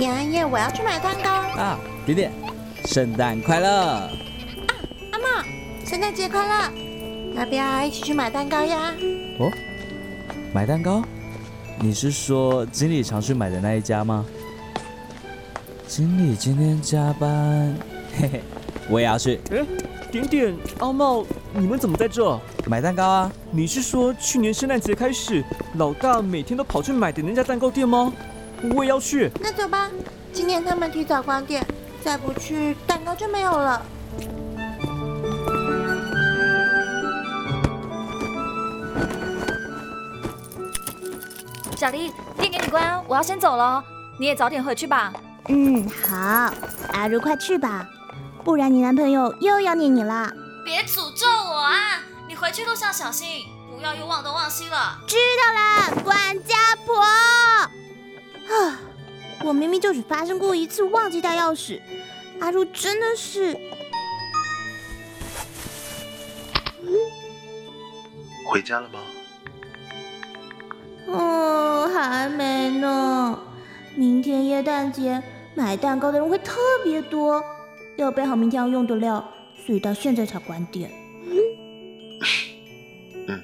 平安夜我要去买蛋糕啊！点点，圣诞快乐！啊，阿茂，圣诞节快乐！要不要一起去买蛋糕呀？哦，买蛋糕？你是说经理常去买的那一家吗？经理今天加班，嘿嘿，我也要去。哎，点点，阿茂，你们怎么在这？买蛋糕啊！你是说去年圣诞节开始，老大每天都跑去买的那家蛋糕店吗？我也要去。那走吧，今天他们提早关店，再不去蛋糕就没有了。小丽，店给你关，我要先走了，你也早点回去吧。嗯，好。阿如，快去吧，不然你男朋友又要念你啦。别诅咒我啊！你回去路上小心，不要又忘东忘西了。知道了，管家婆。啊，我明明就只发生过一次忘记带钥匙，阿如真的是。回家了吗？哦，还没呢。明天耶诞节，买蛋糕的人会特别多，要备好明天要用的料，所以到现在才关店。嗯，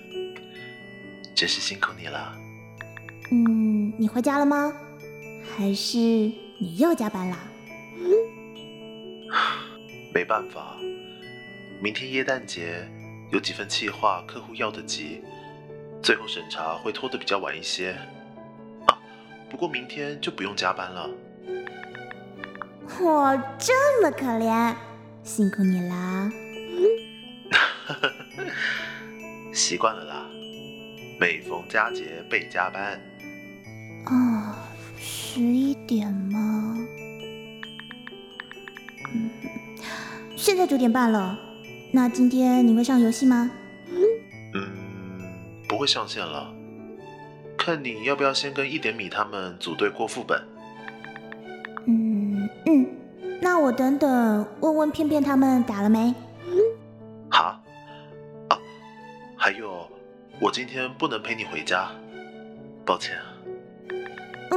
真是辛苦你了。嗯，你回家了吗？还是你又加班了？没办法，明天耶诞节有几份企划，客户要的急，最后审查会拖得比较晚一些。啊，不过明天就不用加班了。我这么可怜，辛苦你啦。习惯了啦，每逢佳节倍加班。哦。十一点吗？嗯，现在九点半了。那今天你会上游戏吗？嗯，不会上线了。看你要不要先跟一点米他们组队过副本。嗯嗯，那我等等问问片片他们打了没。好。啊，还有，我今天不能陪你回家，抱歉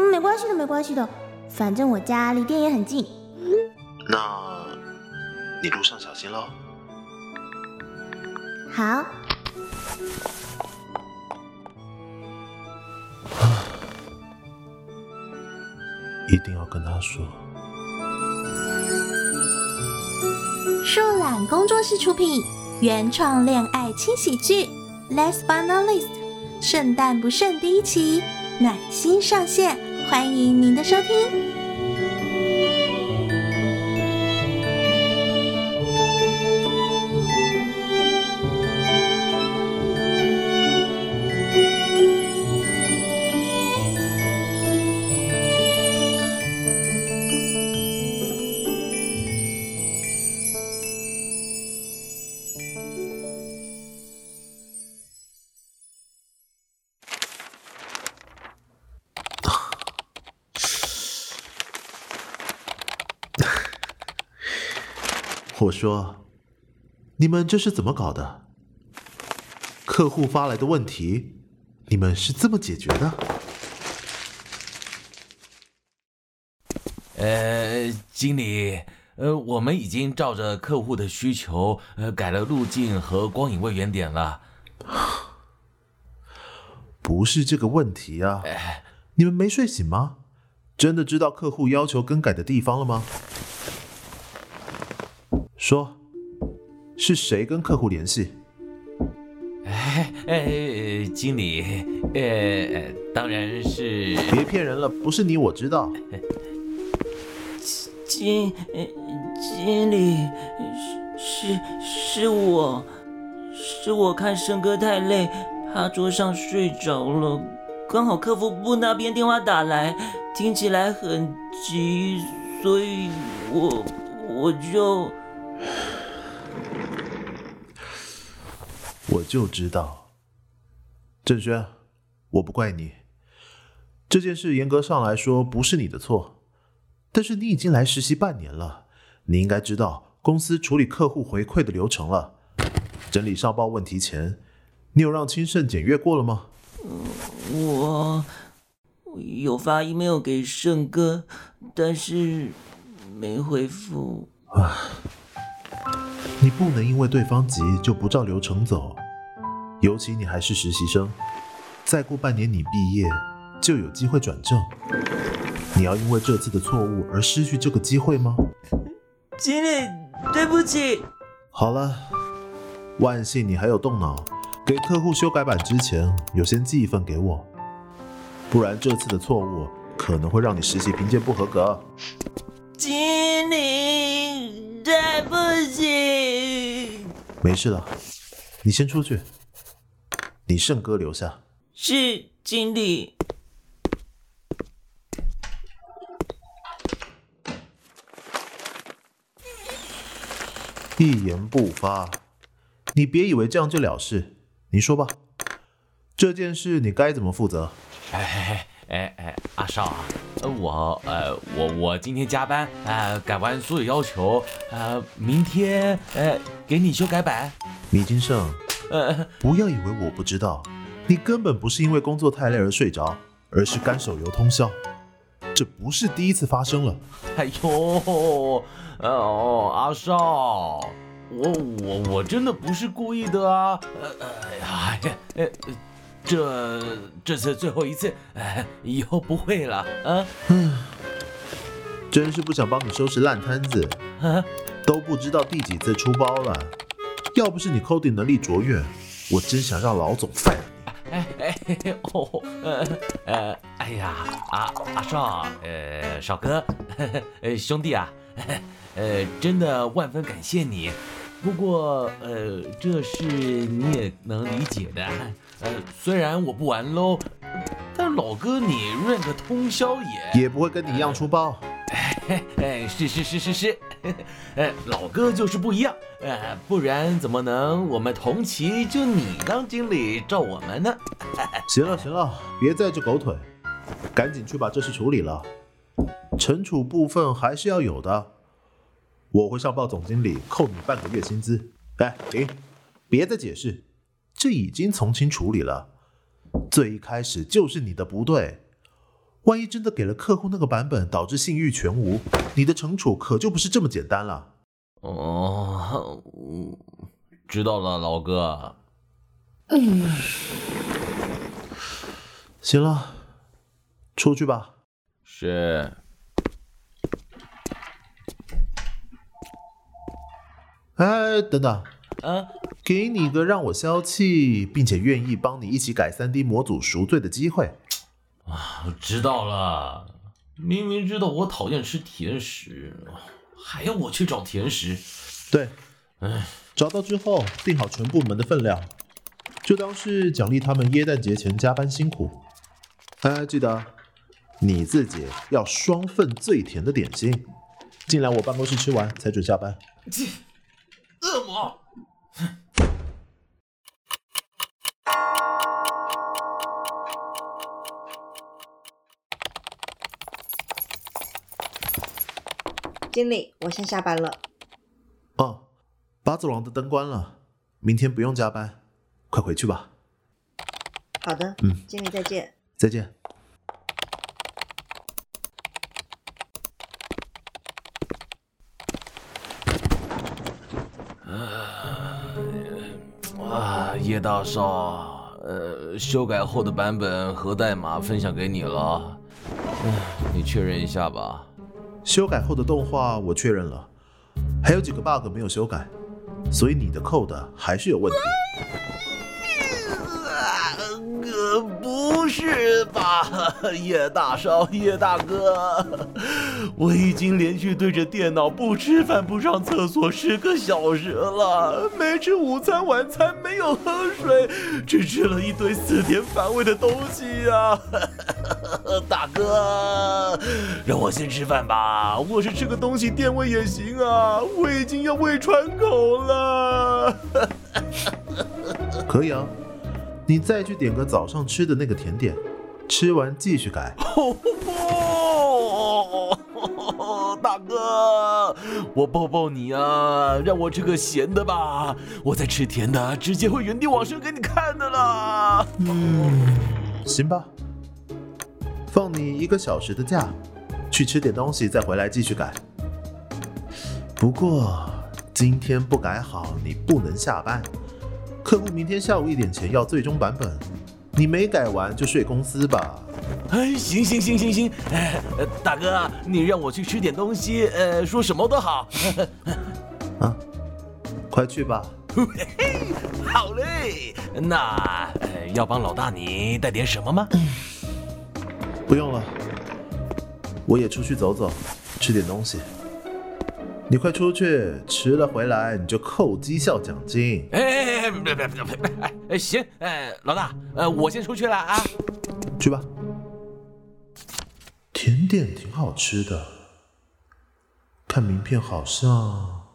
没关系的，没关系的，反正我家离店也很近。那，你路上小心喽。好。一定要跟他说。树懒工作室出品，原创恋爱轻喜剧《Last but not least》，圣诞不剩第一期。暖心上线，欢迎您的收听。说：“你们这是怎么搞的？客户发来的问题，你们是这么解决的？”呃，经理，呃，我们已经照着客户的需求，呃，改了路径和光影位原点了。不是这个问题啊！你们没睡醒吗？真的知道客户要求更改的地方了吗？说，是谁跟客户联系？哎哎，经理，呃，当然是。别骗人了，不是你，我知道。经经理，是是是我，是我看生哥太累，趴桌上睡着了，刚好客服部那边电话打来，听起来很急，所以我我就。我就知道，郑轩，我不怪你。这件事严格上来说不是你的错，但是你已经来实习半年了，你应该知道公司处理客户回馈的流程了。整理上报问题前，你有让清盛检阅过了吗？我有发 email 给胜哥，但是没回复。你不能因为对方急就不照流程走，尤其你还是实习生，再过半年你毕业就有机会转正。你要因为这次的错误而失去这个机会吗？经理，对不起。好了，万幸你还有动脑，给客户修改版之前有先寄一份给我，不然这次的错误可能会让你实习评鉴不合格。经理，对不起。没事了，你先出去，你胜哥留下。是经理。一言不发，你别以为这样就了事。你说吧，这件事你该怎么负责？哎哎哎，阿少啊，我呃我我今天加班，呃改完所有要求，呃明天呃给你修改版。米金胜，呃 不要以为我不知道，你根本不是因为工作太累而睡着，而是干手游通宵。这不是第一次发生了。哎呦，哦阿少，我我我真的不是故意的啊！呃哎呀，哎这这次最后一次，哎以后不会了啊。真是不想帮你收拾烂摊子，啊都不知道第几次出包了。要不是你 coding 能力卓越，我真想让老总废了你。哎哎哦呃呃，哎呀，阿阿少，呃少哥，呃兄弟啊，呃真的万分感谢你。不过呃，这事你也能理解的。呃，虽然我不玩喽，但老哥你 rank 通宵也……也不会跟你一样出包。哎，是是是是是，呃，老哥就是不一样，呃，不然怎么能我们同期就你当经理照我们呢？行了行了，别在这狗腿，赶紧去把这事处理了。惩处部分还是要有的，我会上报总经理扣你半个月薪资。哎，停，别再解释，这已经从轻处理了。最一开始就是你的不对，万一真的给了客户那个版本，导致信誉全无，你的惩处可就不是这么简单了。哦，嗯知道了，老哥。嗯行了，出去吧。是。哎，等等，啊，给你个让我消气，并且愿意帮你一起改 3D 模组赎罪的机会。知道了。明明知道我讨厌吃甜食，还要我去找甜食。对，哎，找到之后定好全部门的分量，就当是奖励他们耶诞节前加班辛苦。哎，记得你自己要双份最甜的点心，进来我办公室吃完才准下班。恶魔。经理，我先下班了。哦，八走廊的灯关了，明天不用加班，快回去吧。好的，嗯，经理再见。再见。啊，叶大少，呃，修改后的版本和代码分享给你了，嗯，你确认一下吧。修改后的动画我确认了，还有几个 bug 没有修改，所以你的 code 还是有问题。呃，不是吧，叶大少，叶大哥，我已经连续对着电脑不吃饭不上厕所十个小时了，没吃午餐晚餐，没有喝水，只吃了一堆死甜反胃的东西呀、大哥，让我先吃饭吧，我是吃个东西垫胃也行啊，我已经要胃穿孔了。可以啊，你再去点个早上吃的那个甜点，吃完继续改。哦，大哥，我抱抱你啊，让我吃个咸的吧，我再吃甜的，直接会原地往生给你看的啦。嗯，行吧。放你一个小时的假，去吃点东西，再回来继续改。不过今天不改好，你不能下班。客户明天下午一点前要最终版本，你没改完就睡公司吧。哎，行行行行行，哎，呃大哥，你让我去吃点东西，呃，说什么都好。啊，快去吧。好嘞，那呃要帮老大你带点什么吗？不用了，我也出去走走，吃点东西。你快出去，迟了回来你就扣绩效奖金。哎，别别别别别，哎，行，哎，老大，呃，我先出去了啊。去吧。甜点挺好吃的，看名片好像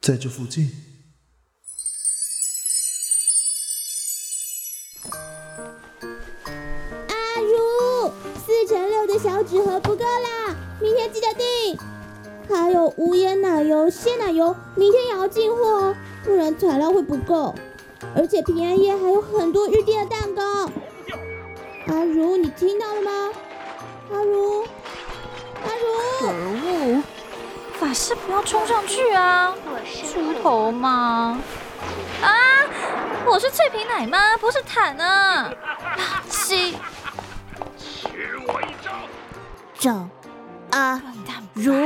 在这附近。小纸盒不够啦，明天记得订。还有无盐奶油、鲜奶油，明天也要进货哦，不然材料会不够。而且平安夜还有很多预定的蛋糕。阿如，你听到了吗？阿如，阿如可，恶！法师不要冲上去啊！出头嘛！啊！我是脆皮奶妈，不是坦啊！垃圾！找阿如。莫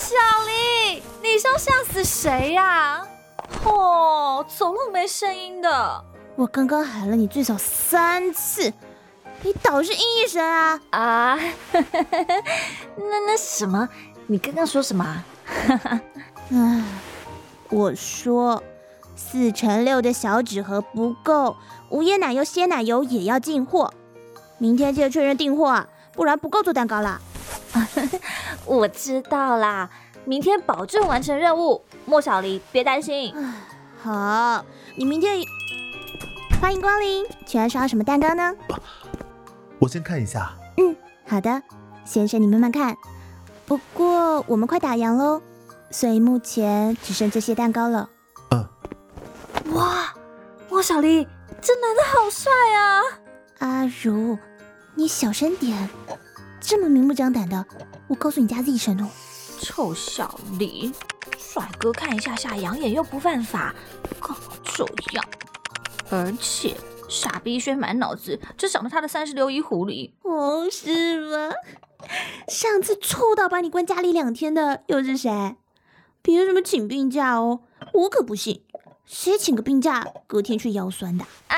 小丽，你是要吓死谁呀、哦，走路没声音的我刚刚喊了你最少三次，你倒是应一声啊！啊！那那什么，你刚刚说什么啊？唉，我说四乘六的小纸盒不够，无椰奶油、鲜奶油也要进货，明天记得确认订货啊，不然不够做蛋糕啦。我知道啦，明天保证完成任务。莫小黎，别担心。好，你明天欢迎光临，请问烧什么蛋糕呢？我先看一下。嗯好的，先生你慢慢看。不过我们快打烊喽，所以目前只剩这些蛋糕了。嗯，哇，莫小黎，这男的好帅啊！阿如，你小声点，这么明目张胆的，我告诉你家自己声哦。臭小李，帅哥看一下下养眼又不犯法，干嘛这样？而且傻逼轩满脑子只想着他的三十六一狐狸。哦，是吗？上次臭到把你关家里两天的又是谁？凭什么请病假哦？我可不信，谁请个病假，隔天去腰酸的？啊！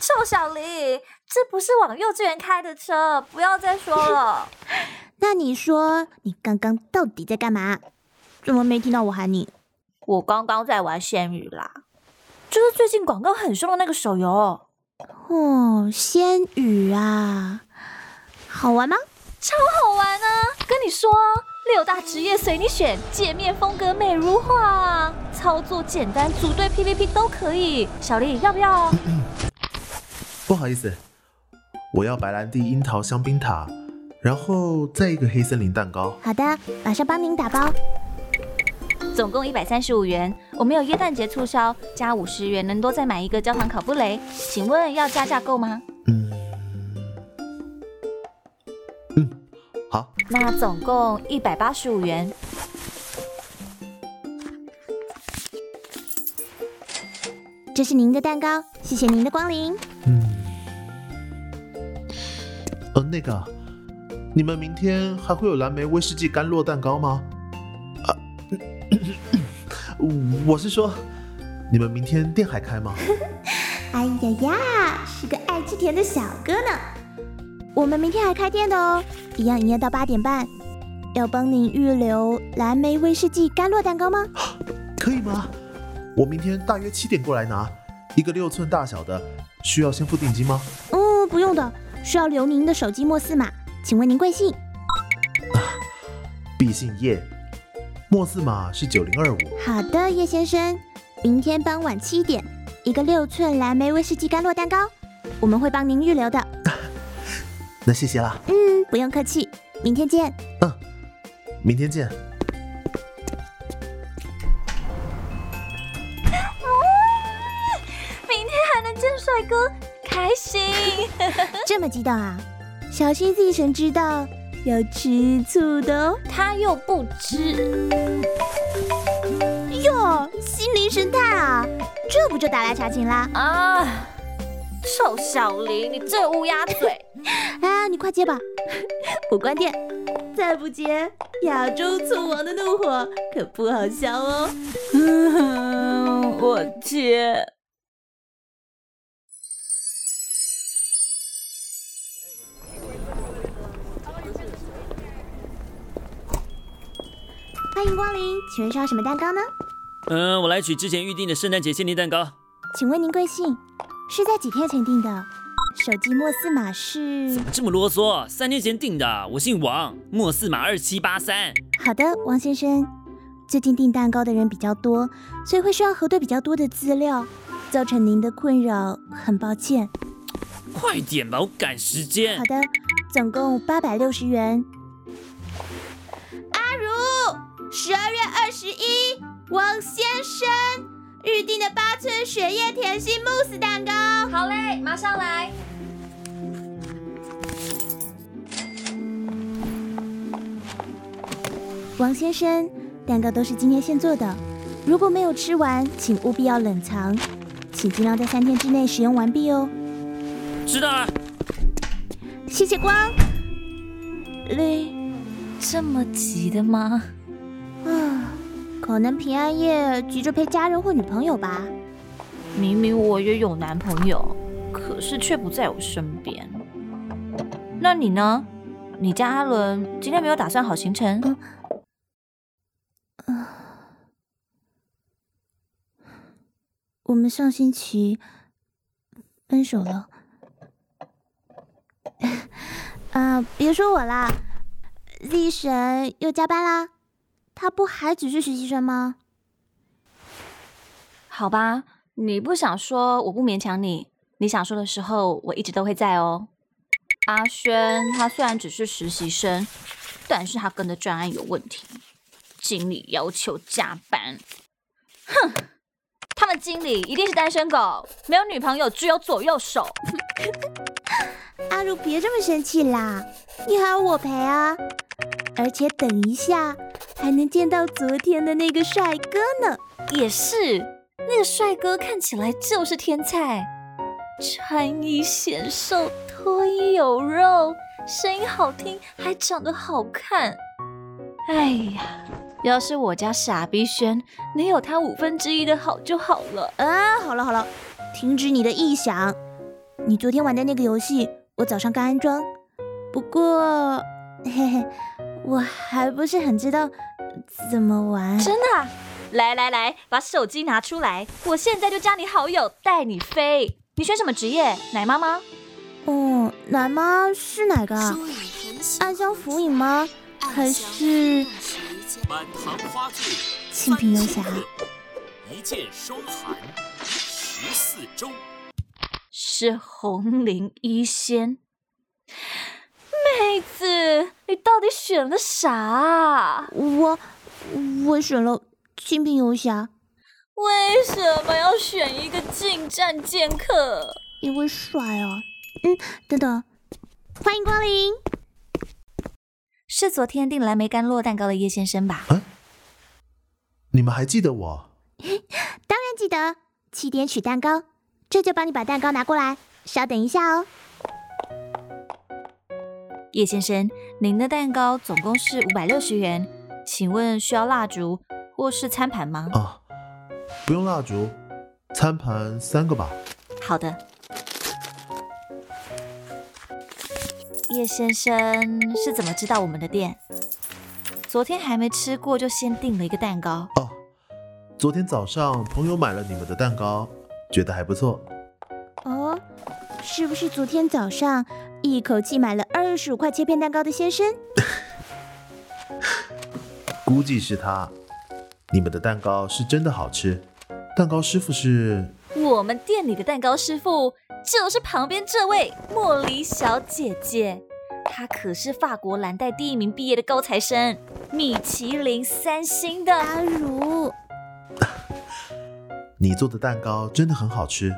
臭小丽，这不是往幼稚园开的车，不要再说了。那你说你刚刚到底在干嘛？怎么没听到我喊你？我刚刚在玩仙语啦，就是最近广告很凶的那个手游。哦，仙语啊，好玩吗？超好玩啊！跟你说，六大职业随你选，界面风格美如画，操作简单，组队 PVP 都可以。小丽要不要？不好意思，我要白兰地樱桃香槟塔，然后再一个黑森林蛋糕。好的，马上帮您打包。总共一百三十五元。我们有耶诞节促销，加五十元能多再买一个焦糖烤布雷。请问要加价购吗？嗯，嗯，好，那总共一百八十五元。这是您的蛋糕，谢谢您的光临。那个，你们明天还会有蓝莓威士忌甘露蛋糕吗？啊，我是说，你们明天店还开吗？哎呀呀，是个爱吃甜的小哥呢。我们明天还开店的哦，一样营业到八点半。要帮您预留蓝莓威士忌甘露蛋糕吗？可以吗？我明天大约七点过来拿，一个六寸大小的，需要先付定金吗？嗯，不用的，需要留您的手机末四码。请问您贵姓？啊毕姓叶，末四码是九零二五。好的，叶先生，明天傍晚七点，一个六寸蓝莓威士忌甘露蛋糕，我们会帮您预留的。那谢谢啦，嗯，不用客气，明天见。嗯明天见。明天还能见帅哥，心。这么激动啊！小心自己神知道要吃醋的哦。他又不知，哟，心灵神探啊，这不就打来查寝啦？啊！臭小林，你这乌鸦嘴！啊，你快接吧，我关店。再不接，亚洲醋王的怒火可不好消哦。嗯，我接。欢迎光临，请问需要什么蛋糕呢？嗯，我来取之前预定的圣诞节限定蛋糕。请问您贵姓？是在几天前订的？手机莫四码是？怎么这么啰嗦，三天前订的。我姓王，莫四码二七八三。好的，王先生，最近订蛋糕的人比较多，所以会需要核对比较多的资料，造成您的困扰，很抱歉。快点吧，我赶时间好。的，总共八百六十元。十二月二十一，王先生预定的八寸雪夜甜心慕斯蛋糕。好嘞，马上来。王先生，蛋糕都是今天现做的，如果没有吃完，请务必要冷藏，请尽量在三天之内使用完毕哦。知道了。谢谢光。嘞，这么急的吗？啊，可能平安夜急着陪家人或女朋友吧。明明我也有男朋友，可是却不在我身边。那你呢？你家阿伦今天没有打算好行程？我们上星期分手了。啊，别说我啦，Z 神又加班啦。他不还只是实习生吗？好吧，你不想说，我不勉强你。你想说的时候，我一直都会在哦。阿轩他虽然只是实习生，但是他跟的专案有问题，经理要求加班。哼，他们经理一定是单身狗，没有女朋友，只有左右手。阿如，别这么生气啦，你还有我陪啊！而且等一下还能见到昨天的那个帅哥呢。也是，那个帅哥看起来就是天才，穿衣显瘦，脱衣有肉，声音好听，还长得好看。哎呀，要是我家傻逼轩能有他五分之一的好就好了。啊，好了好了，停止你的臆想。你昨天玩的那个游戏，我早上刚安装，不过，嘿嘿，我还不是很知道怎么玩。真的啊？来来来，把手机拿出来，我现在就加你好友，带你飞。你选什么职业？奶妈吗？哦，奶妈是哪个啊？暗香浮影吗？还是满堂花醉，清平游侠？一剑霜寒，十四州。是红绫一仙。妹子，你到底选了啥啊？我我选了清平游侠，为什么要选一个近战剑客？因为帅啊。嗯，等等，欢迎光临。是昨天订蓝莓干酪蛋糕的叶先生吧？你们还记得我？当然记得，七点取蛋糕，这就帮你把蛋糕拿过来。稍等一下哦。叶先生，您的蛋糕总共是五百六十元，请问需要蜡烛或是餐盘吗？啊，不用蜡烛，餐盘三个吧。好的。叶先生是怎么知道我们的店？昨天还没吃过就先订了一个蛋糕。哦，昨天早上朋友买了你们的蛋糕，觉得还不错。哦，是不是昨天早上一口气买了二十五块切片蛋糕的先生？估计是他。你们的蛋糕是真的好吃，蛋糕师傅是……我们店里的蛋糕师傅就是旁边这位茉莉小姐姐，她可是法国蓝带第一名毕业的高材生，米其林三星的。阿如，你做的蛋糕真的很好吃。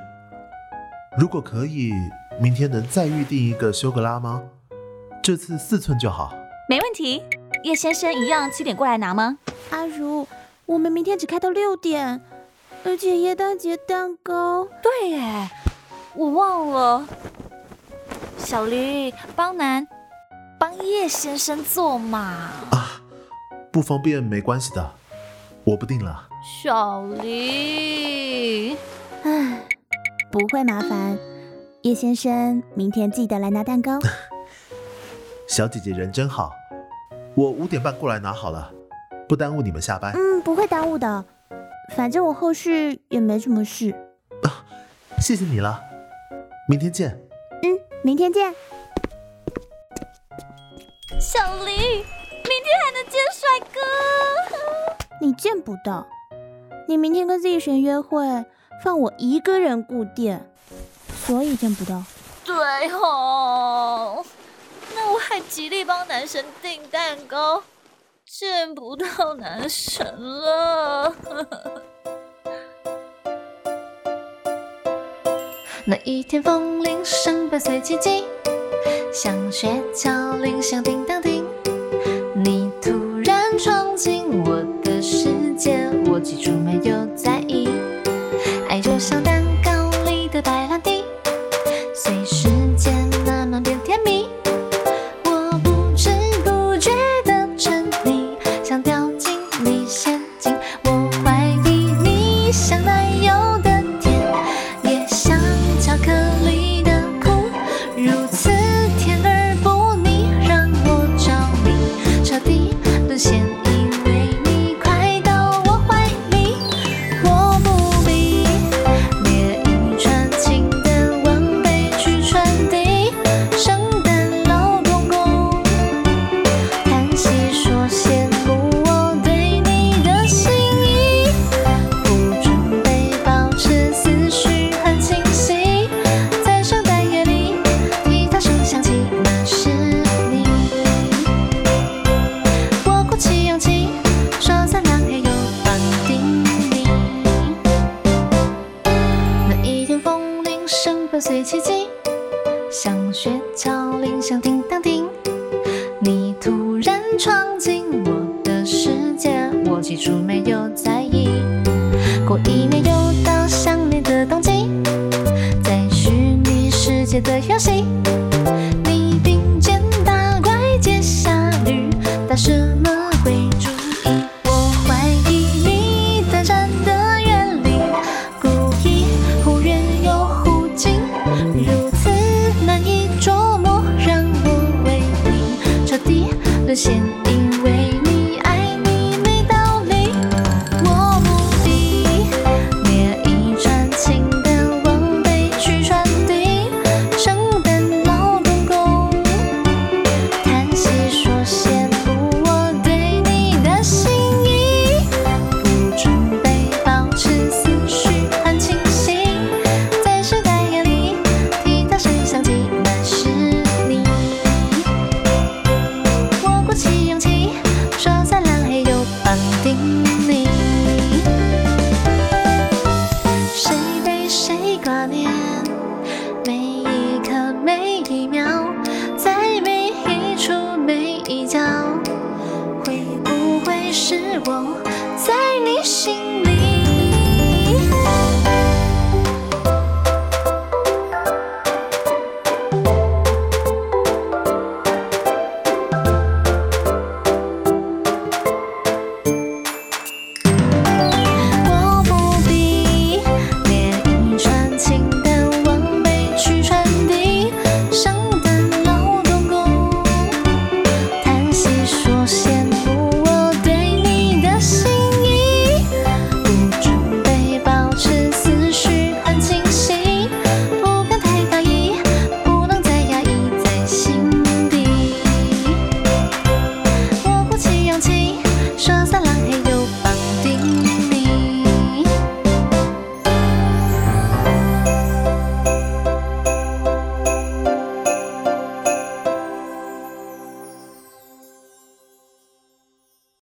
如果可以，明天能再预定一个修格拉吗？这次四寸就好。没问题。叶先生一样七点过来拿吗？阿如，我们明天只开到六点，而且耶诞节蛋糕……对耶，我忘了。小驴，帮南，帮叶先生做嘛。啊，不方便没关系的，我不定了。小黎，唉，不会麻烦。叶先生，明天记得来拿蛋糕。小姐姐人真好，我五点半过来拿好了，不耽误你们下班。嗯，不会耽误的，反正我后续也没什么事。啊，谢谢你了，明天见。嗯，明天见。小黎，明天还能见帅哥？你见不到，你明天跟 Z 神约会，放我一个人顾店，所以见不到。对哦，那我还极力帮男神订蛋糕，见不到男神了。那一天，风铃声伴随奇迹，像雪橇铃响叮当叮。你突然闯进我起初没有在意。爱就像蛋像雪橇铃响叮当叮。你突然闯进我的世界，我起初没有在意。过一年又到想念的冬季，在虚拟世界的游戏，